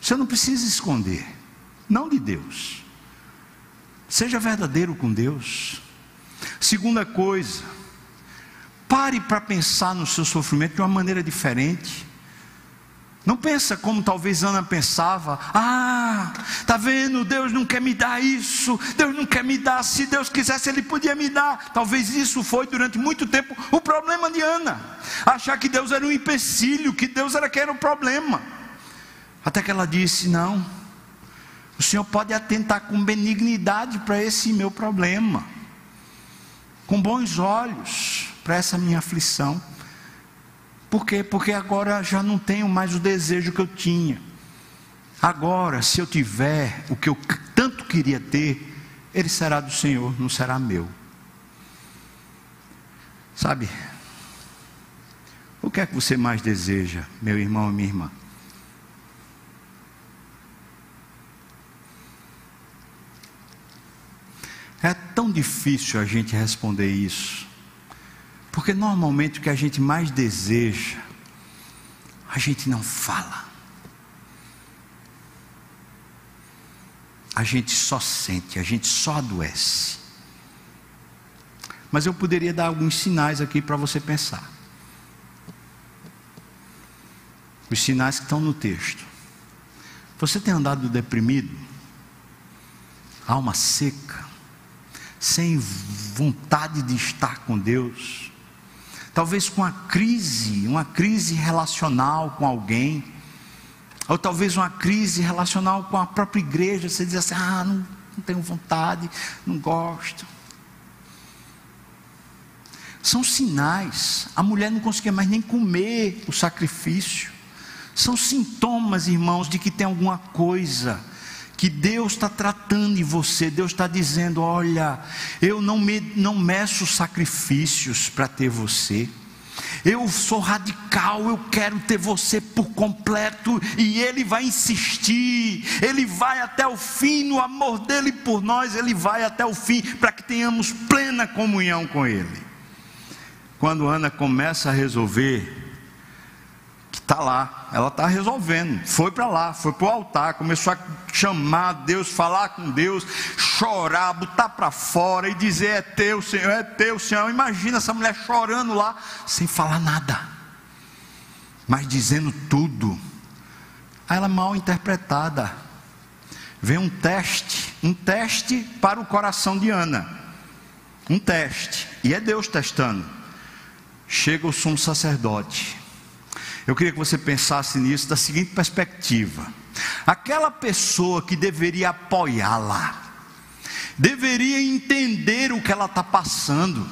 Você não precisa esconder, não de Deus. Seja verdadeiro com Deus. Segunda coisa, pare para pensar no seu sofrimento de uma maneira diferente. Não pensa como talvez Ana pensava. Ah, tá vendo? Deus não quer me dar isso. Deus não quer me dar. Se Deus quisesse, Ele podia me dar. Talvez isso foi durante muito tempo o problema de Ana. Achar que Deus era um empecilho, que Deus era que era o problema. Até que ela disse: Não, o Senhor pode atentar com benignidade para esse meu problema, com bons olhos para essa minha aflição. Por quê? Porque agora já não tenho mais o desejo que eu tinha. Agora, se eu tiver o que eu tanto queria ter, ele será do Senhor, não será meu. Sabe? O que é que você mais deseja, meu irmão e minha irmã? É tão difícil a gente responder isso. Porque normalmente o que a gente mais deseja, a gente não fala. A gente só sente, a gente só adoece. Mas eu poderia dar alguns sinais aqui para você pensar. Os sinais que estão no texto. Você tem andado deprimido? Alma seca? Sem vontade de estar com Deus? Talvez com uma crise, uma crise relacional com alguém, ou talvez uma crise relacional com a própria igreja, você diz assim: ah, não, não tenho vontade, não gosto. São sinais, a mulher não conseguia mais nem comer o sacrifício, são sintomas, irmãos, de que tem alguma coisa que Deus está tratando em você, Deus está dizendo: olha, eu não, me, não meço sacrifícios para ter você. Eu sou radical, eu quero ter você por completo, e Ele vai insistir, Ele vai até o fim, no amor dele por nós, Ele vai até o fim, para que tenhamos plena comunhão com Ele. Quando Ana começa a resolver Está lá, ela está resolvendo. Foi para lá, foi para o altar, começou a chamar Deus, falar com Deus, chorar, botar para fora e dizer: É teu, Senhor, é teu, Senhor. Imagina essa mulher chorando lá, sem falar nada, mas dizendo tudo. Aí ela é mal interpretada. Vem um teste, um teste para o coração de Ana. Um teste, e é Deus testando. Chega o sumo sacerdote eu queria que você pensasse nisso da seguinte perspectiva: aquela pessoa que deveria apoiá-la, deveria entender o que ela está passando.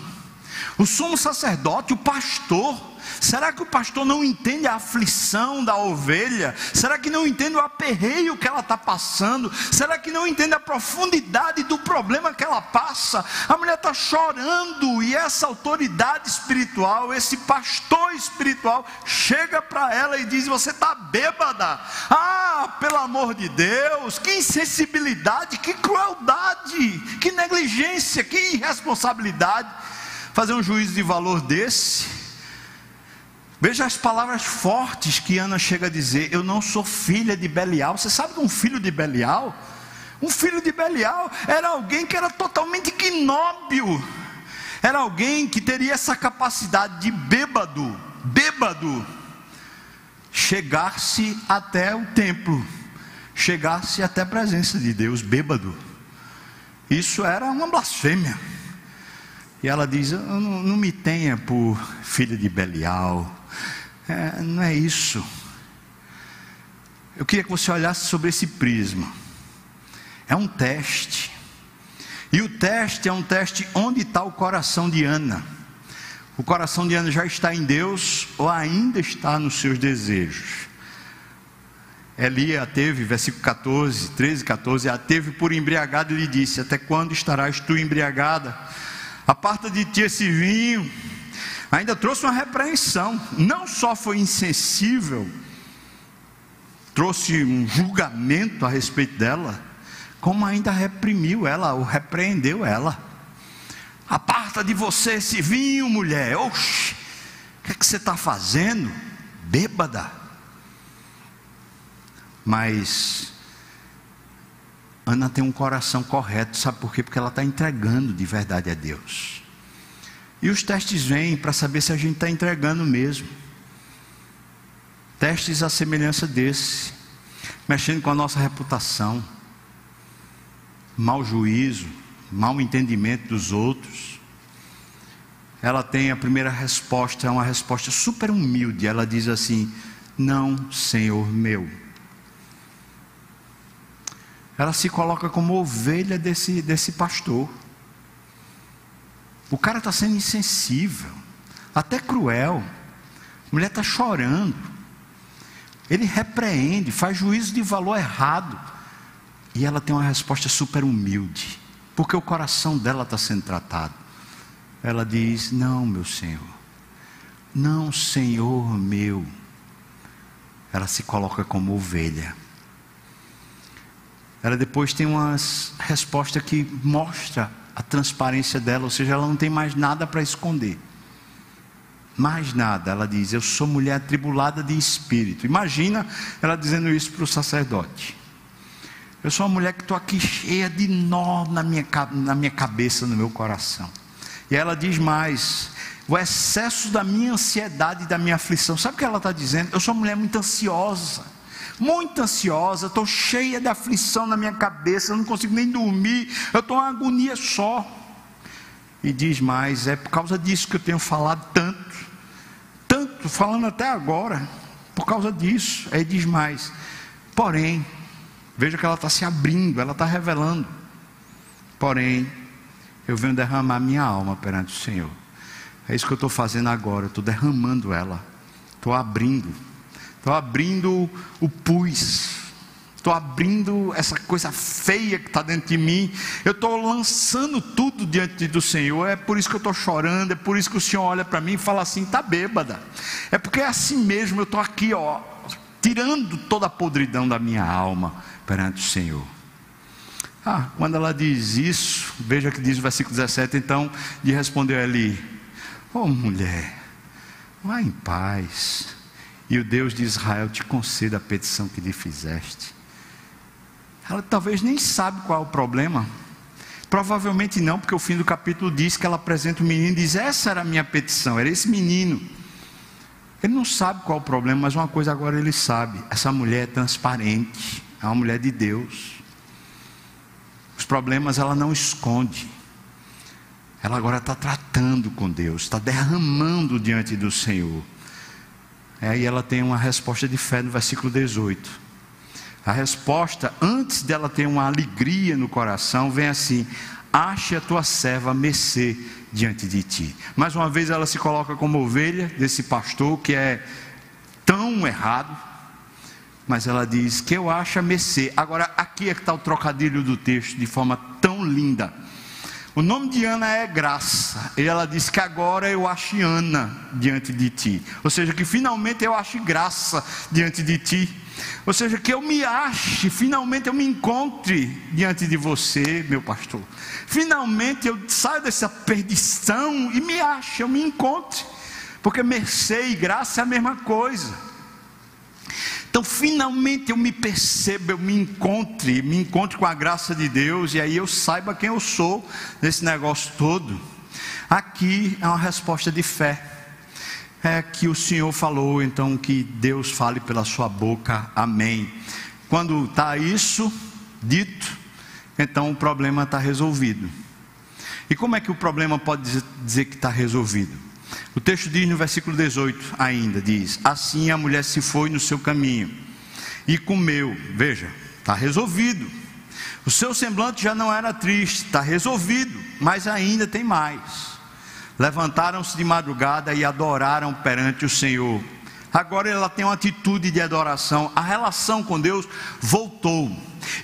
O sumo sacerdote, o pastor, Será que o pastor não entende a aflição da ovelha? Será que não entende o aperreio que ela está passando? Será que não entende a profundidade do problema que ela passa? A mulher está chorando e essa autoridade espiritual, esse pastor espiritual, chega para ela e diz: Você está bêbada. Ah, pelo amor de Deus, que insensibilidade, que crueldade, que negligência, que irresponsabilidade. Fazer um juízo de valor desse Veja as palavras fortes que Ana chega a dizer: Eu não sou filha de Belial. Você sabe que um filho de Belial? Um filho de Belial era alguém que era totalmente ignóbil. Era alguém que teria essa capacidade de bêbado, bêbado, chegar-se até o templo, chegar-se até a presença de Deus, bêbado. Isso era uma blasfêmia. E ela diz: não, não me tenha por filha de Belial, é, não é isso. Eu queria que você olhasse sobre esse prisma. É um teste. E o teste é um teste onde está o coração de Ana. O coração de Ana já está em Deus ou ainda está nos seus desejos? Eli a teve, versículo 14, 13, 14, a teve por embriagada e lhe disse: Até quando estarás tu embriagada? Aparta de ti esse vinho ainda trouxe uma repreensão. Não só foi insensível, trouxe um julgamento a respeito dela, como ainda reprimiu ela, ou repreendeu ela. Aparta de você esse vinho, mulher. Oxe, o que, é que você está fazendo? Bêbada. Mas Ana tem um coração correto, sabe por quê? Porque ela está entregando de verdade a Deus. E os testes vêm para saber se a gente está entregando mesmo. Testes à semelhança desse, mexendo com a nossa reputação, mau juízo, mau entendimento dos outros. Ela tem a primeira resposta, é uma resposta super humilde. Ela diz assim: Não, Senhor meu. Ela se coloca como ovelha desse, desse pastor. O cara está sendo insensível, até cruel. A mulher está chorando. Ele repreende, faz juízo de valor errado. E ela tem uma resposta super humilde, porque o coração dela está sendo tratado. Ela diz: Não, meu Senhor, não, Senhor meu. Ela se coloca como ovelha. Ela depois tem uma resposta que mostra a transparência dela, ou seja, ela não tem mais nada para esconder. Mais nada, ela diz: Eu sou mulher atribulada de espírito. Imagina ela dizendo isso para o sacerdote. Eu sou uma mulher que estou aqui cheia de nó na minha, na minha cabeça, no meu coração. E ela diz mais: o excesso da minha ansiedade e da minha aflição. Sabe o que ela está dizendo? Eu sou uma mulher muito ansiosa, muito ansiosa, estou cheia de aflição na minha cabeça, não consigo nem dormir, eu estou uma agonia só. E diz mais: é por causa disso que eu tenho falado tanto tanto, falando até agora, por causa disso. Aí diz mais: porém, veja que ela está se abrindo, ela está revelando. Porém, eu venho derramar minha alma perante o Senhor. É isso que eu estou fazendo agora, estou derramando ela, estou abrindo, estou abrindo o pus, estou abrindo essa coisa feia que está dentro de mim, eu estou lançando tudo diante do Senhor. É por isso que eu estou chorando, é por isso que o Senhor olha para mim e fala assim: está bêbada. É porque é assim mesmo, eu estou aqui, ó, tirando toda a podridão da minha alma perante o Senhor. Ah, quando ela diz isso, veja que diz o versículo 17: então, de respondeu ali: Oh mulher, vá em paz, e o Deus de Israel te conceda a petição que lhe fizeste. Ela talvez nem sabe qual é o problema. Provavelmente não, porque o fim do capítulo diz que ela apresenta o menino e diz: Essa era a minha petição, era esse menino. Ele não sabe qual é o problema, mas uma coisa agora ele sabe: essa mulher é transparente, é uma mulher de Deus. Os problemas ela não esconde. Ela agora está tratando com Deus, está derramando diante do Senhor. Aí ela tem uma resposta de fé no versículo 18. A resposta, antes dela ter uma alegria no coração, vem assim: ache a tua serva mercê diante de ti. Mais uma vez ela se coloca como ovelha desse pastor que é tão errado, mas ela diz que eu acho a mercê. Agora, aqui é que está o trocadilho do texto de forma tão linda. O nome de Ana é graça. E ela diz que agora eu acho Ana diante de ti. Ou seja, que finalmente eu acho graça diante de ti. Ou seja, que eu me ache, finalmente eu me encontre diante de você, meu pastor. Finalmente eu saio dessa perdição e me ache, eu me encontre. Porque mercê e graça é a mesma coisa. Então, finalmente eu me percebo, eu me encontre, me encontre com a graça de Deus, e aí eu saiba quem eu sou nesse negócio todo. Aqui é uma resposta de fé é que o Senhor falou, então que Deus fale pela sua boca, amém. Quando está isso dito, então o problema está resolvido. E como é que o problema pode dizer que está resolvido? O texto diz no versículo 18 ainda, diz, assim a mulher se foi no seu caminho e comeu, veja, está resolvido. O seu semblante já não era triste, está resolvido, mas ainda tem mais. Levantaram-se de madrugada e adoraram perante o Senhor. Agora ela tem uma atitude de adoração. A relação com Deus voltou.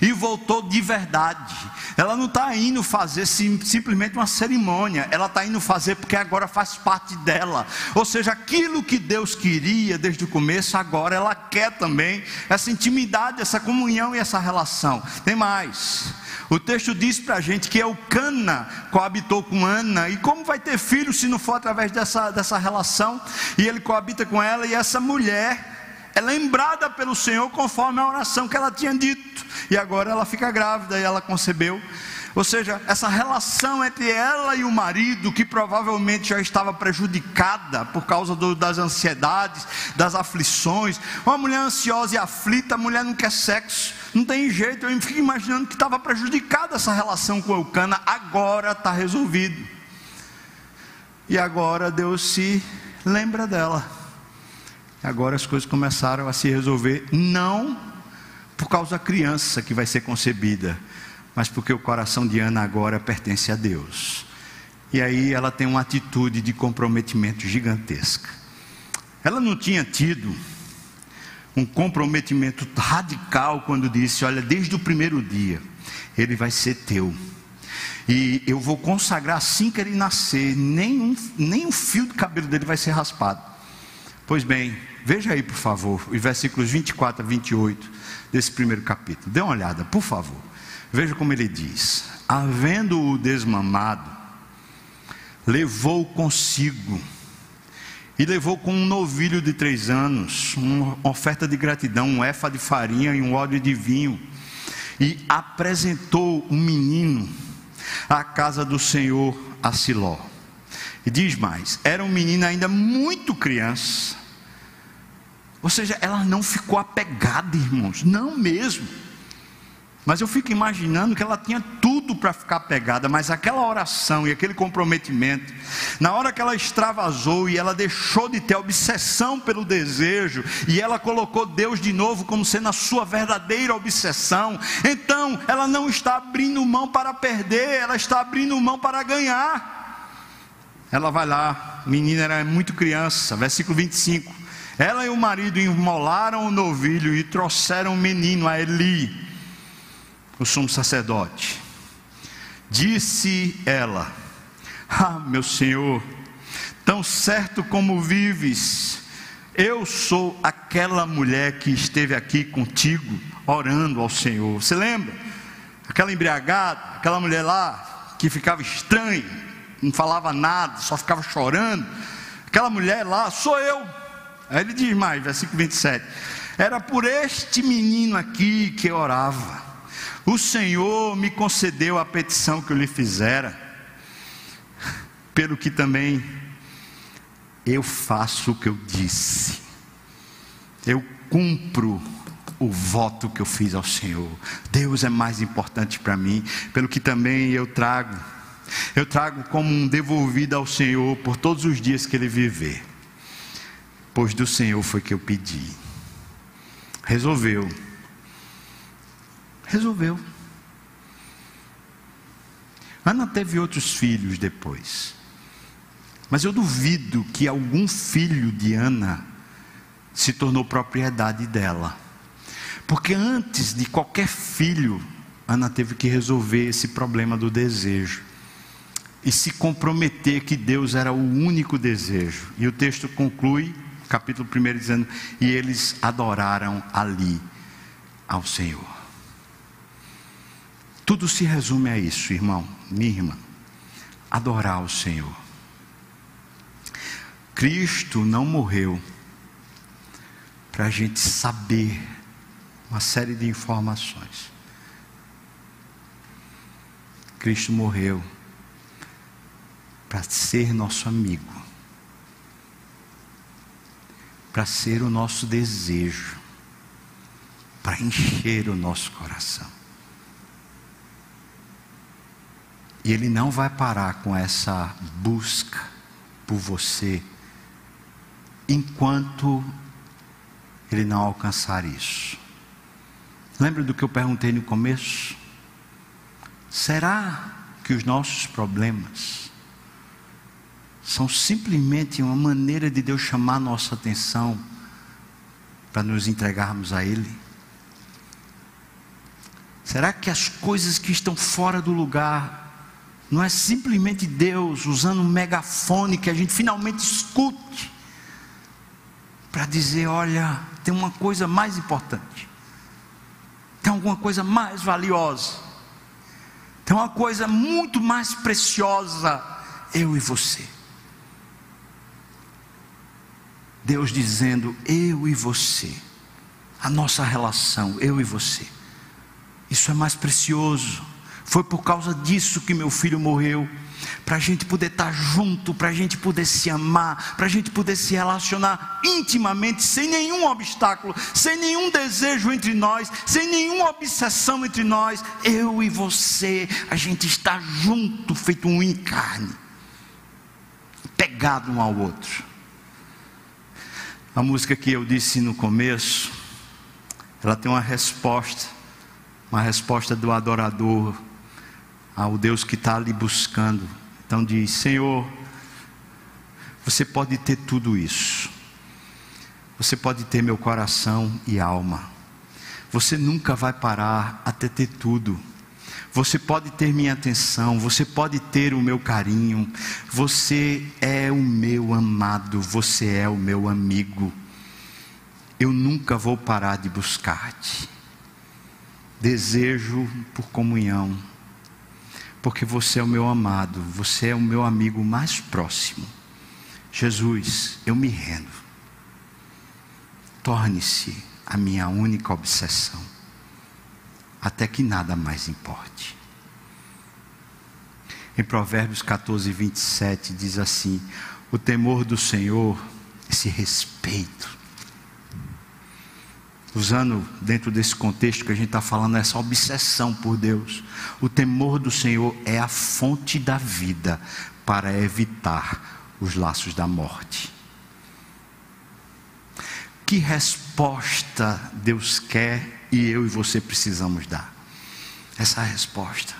E voltou de verdade. Ela não está indo fazer sim, simplesmente uma cerimônia. Ela está indo fazer porque agora faz parte dela. Ou seja, aquilo que Deus queria desde o começo, agora ela quer também. Essa intimidade, essa comunhão e essa relação. Tem mais. O texto diz para a gente que Eucana coabitou com Ana, e como vai ter filho se não for através dessa, dessa relação? E ele coabita com ela, e essa mulher é lembrada pelo Senhor conforme a oração que ela tinha dito. E agora ela fica grávida e ela concebeu. Ou seja, essa relação entre ela e o marido, que provavelmente já estava prejudicada por causa do, das ansiedades, das aflições. Uma mulher ansiosa e aflita, a mulher não quer sexo, não tem jeito. Eu fico imaginando que estava prejudicada essa relação com Eucana, agora está resolvido. E agora Deus se lembra dela. Agora as coisas começaram a se resolver, não por causa da criança que vai ser concebida, mas porque o coração de Ana agora pertence a Deus. E aí ela tem uma atitude de comprometimento gigantesca. Ela não tinha tido um comprometimento radical quando disse: Olha, desde o primeiro dia, ele vai ser teu. E eu vou consagrar assim que ele nascer, nem um, nem um fio do cabelo dele vai ser raspado. Pois bem, Veja aí, por favor, os versículos 24 a 28 desse primeiro capítulo. Dê uma olhada, por favor. Veja como ele diz: Havendo-o desmamado, levou consigo, e levou com um novilho de três anos, uma oferta de gratidão, um éfa de farinha e um óleo de vinho, e apresentou o menino à casa do Senhor a Siló. E diz mais: era um menino ainda muito criança ou seja, ela não ficou apegada, irmãos, não mesmo. Mas eu fico imaginando que ela tinha tudo para ficar apegada, mas aquela oração e aquele comprometimento, na hora que ela extravasou e ela deixou de ter obsessão pelo desejo, e ela colocou Deus de novo como sendo a sua verdadeira obsessão, então ela não está abrindo mão para perder, ela está abrindo mão para ganhar. Ela vai lá, menina era muito criança, versículo 25. Ela e o marido imolaram o novilho e trouxeram o menino a Eli, o sumo sacerdote. Disse ela: Ah, meu senhor, tão certo como vives, eu sou aquela mulher que esteve aqui contigo, orando ao Senhor. Você lembra? Aquela embriagada, aquela mulher lá que ficava estranha, não falava nada, só ficava chorando. Aquela mulher lá, sou eu Aí ele diz mais, versículo 27. Era por este menino aqui que eu orava. O Senhor me concedeu a petição que eu lhe fizera, pelo que também eu faço o que eu disse. Eu cumpro o voto que eu fiz ao Senhor. Deus é mais importante para mim, pelo que também eu trago. Eu trago como um devolvido ao Senhor por todos os dias que ele viver pois do Senhor foi que eu pedi. Resolveu. Resolveu. Ana teve outros filhos depois. Mas eu duvido que algum filho de Ana se tornou propriedade dela. Porque antes de qualquer filho, Ana teve que resolver esse problema do desejo. E se comprometer que Deus era o único desejo. E o texto conclui capítulo 1 dizendo: E eles adoraram ali ao Senhor. Tudo se resume a isso, irmão, minha irmã. Adorar o Senhor. Cristo não morreu para a gente saber uma série de informações. Cristo morreu para ser nosso amigo para ser o nosso desejo, para encher o nosso coração. E Ele não vai parar com essa busca por você, enquanto Ele não alcançar isso. Lembra do que eu perguntei no começo? Será que os nossos problemas são simplesmente uma maneira de Deus chamar nossa atenção para nos entregarmos a Ele? Será que as coisas que estão fora do lugar não é simplesmente Deus usando um megafone que a gente finalmente escute para dizer: olha, tem uma coisa mais importante, tem alguma coisa mais valiosa, tem uma coisa muito mais preciosa, eu e você. Deus dizendo: Eu e você, a nossa relação, eu e você, isso é mais precioso. Foi por causa disso que meu filho morreu para a gente poder estar tá junto, para a gente poder se amar, para a gente poder se relacionar intimamente, sem nenhum obstáculo, sem nenhum desejo entre nós, sem nenhuma obsessão entre nós. Eu e você, a gente está junto, feito um em carne, pegado um ao outro. A música que eu disse no começo, ela tem uma resposta, uma resposta do adorador ao Deus que está ali buscando. Então diz: Senhor, você pode ter tudo isso. Você pode ter meu coração e alma. Você nunca vai parar até ter tudo. Você pode ter minha atenção, você pode ter o meu carinho. Você é o meu amado, você é o meu amigo. Eu nunca vou parar de buscar-te. Desejo por comunhão porque você é o meu amado, você é o meu amigo mais próximo. Jesus, eu me rendo. Torne-se a minha única obsessão, até que nada mais importe. Em Provérbios 14, 27 diz assim: O temor do Senhor, esse respeito, usando dentro desse contexto que a gente está falando, essa obsessão por Deus. O temor do Senhor é a fonte da vida para evitar os laços da morte. Que resposta Deus quer e eu e você precisamos dar? Essa resposta.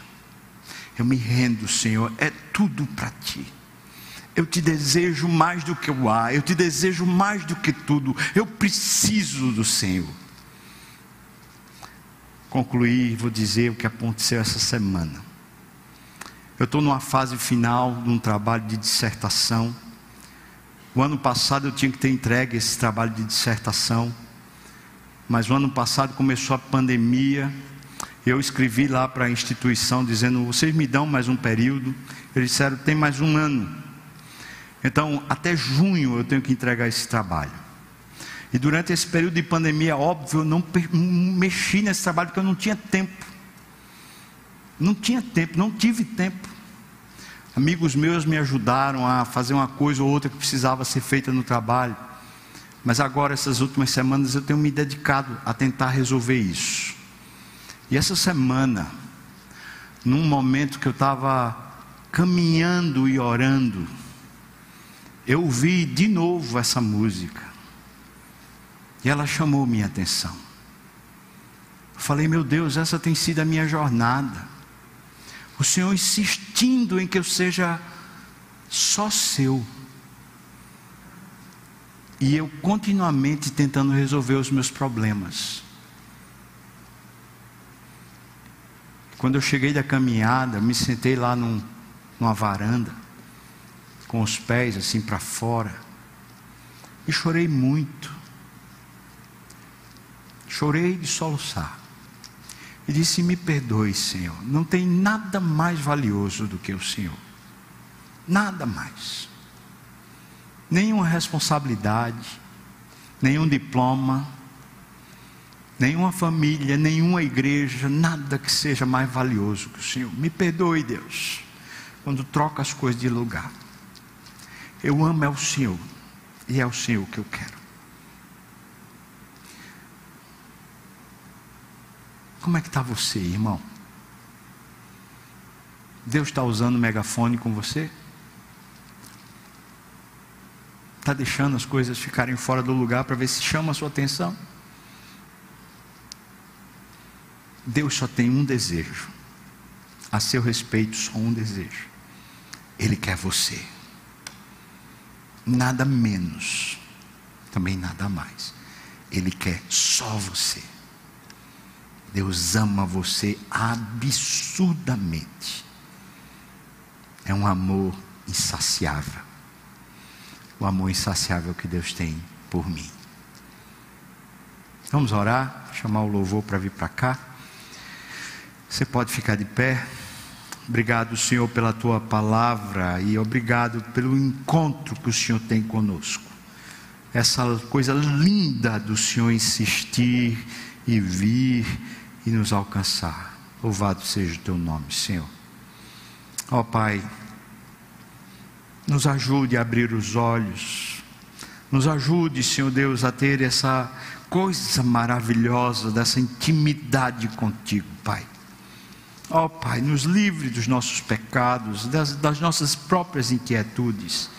Eu me rendo, Senhor, é tudo para ti. Eu te desejo mais do que o ar, eu te desejo mais do que tudo. Eu preciso do Senhor concluir, vou dizer o que aconteceu essa semana. Eu estou numa fase final de um trabalho de dissertação. O ano passado eu tinha que ter entregue esse trabalho de dissertação, mas o ano passado começou a pandemia. Eu escrevi lá para a instituição dizendo: vocês me dão mais um período. Eles disseram: tem mais um ano. Então, até junho eu tenho que entregar esse trabalho. E durante esse período de pandemia, óbvio, eu não mexi nesse trabalho porque eu não tinha tempo. Não tinha tempo, não tive tempo. Amigos meus me ajudaram a fazer uma coisa ou outra que precisava ser feita no trabalho. Mas agora, essas últimas semanas, eu tenho me dedicado a tentar resolver isso. E essa semana, num momento que eu estava caminhando e orando, eu ouvi de novo essa música. E ela chamou minha atenção. Falei, meu Deus, essa tem sido a minha jornada. O Senhor insistindo em que eu seja só seu. E eu continuamente tentando resolver os meus problemas. Quando eu cheguei da caminhada, me sentei lá num, numa varanda, com os pés assim para fora, e chorei muito. Chorei de soluçar. E disse: Me perdoe, Senhor. Não tem nada mais valioso do que o Senhor. Nada mais. Nenhuma responsabilidade, nenhum diploma, nenhuma família, nenhuma igreja, nada que seja mais valioso que o Senhor. Me perdoe, Deus, quando troca as coisas de lugar. Eu amo é o Senhor, e é o Senhor que eu quero. Como é que está você, irmão? Deus está usando o megafone com você? Está deixando as coisas ficarem fora do lugar para ver se chama a sua atenção? Deus só tem um desejo, a seu respeito, só um desejo. Ele quer você, nada menos, também nada mais. Ele quer só você. Deus ama você absurdamente. É um amor insaciável. O amor insaciável que Deus tem por mim. Vamos orar, chamar o louvor para vir para cá. Você pode ficar de pé. Obrigado, Senhor, pela tua palavra e obrigado pelo encontro que o Senhor tem conosco. essa coisa linda do Senhor insistir e vir e nos alcançar. Louvado seja o teu nome, Senhor. Ó oh, Pai, nos ajude a abrir os olhos, nos ajude, Senhor Deus, a ter essa coisa maravilhosa dessa intimidade contigo, Pai. Ó oh, Pai, nos livre dos nossos pecados, das, das nossas próprias inquietudes.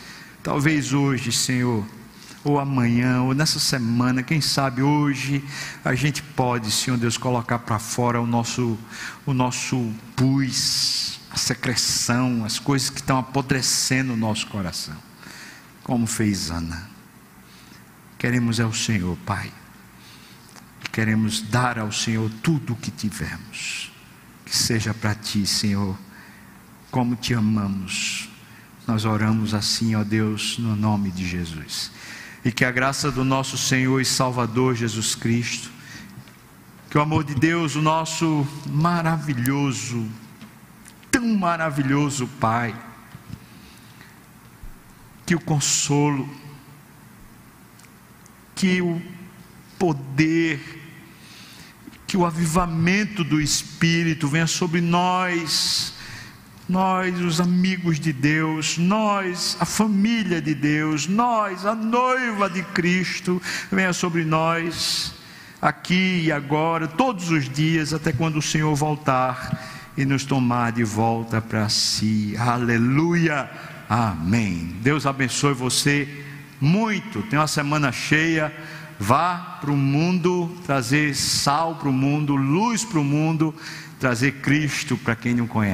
Talvez hoje, Senhor, ou amanhã, ou nessa semana, quem sabe hoje, a gente pode, Senhor Deus, colocar para fora o nosso, o nosso pus, a secreção, as coisas que estão apodrecendo o nosso coração, como fez Ana. Queremos é o Senhor, Pai, queremos dar ao Senhor tudo o que tivermos, que seja para Ti, Senhor, como te amamos. Nós oramos assim, ó Deus, no nome de Jesus e que a graça do nosso Senhor e Salvador Jesus Cristo, que o amor de Deus, o nosso maravilhoso, tão maravilhoso Pai, que o consolo, que o poder, que o avivamento do Espírito venha sobre nós, nós, os amigos de Deus, nós, a família de Deus, nós, a noiva de Cristo, venha sobre nós, aqui e agora, todos os dias, até quando o Senhor voltar e nos tomar de volta para si. Aleluia, amém. Deus abençoe você muito. Tem uma semana cheia. Vá para o mundo trazer sal para o mundo, luz para o mundo, trazer Cristo para quem não conhece.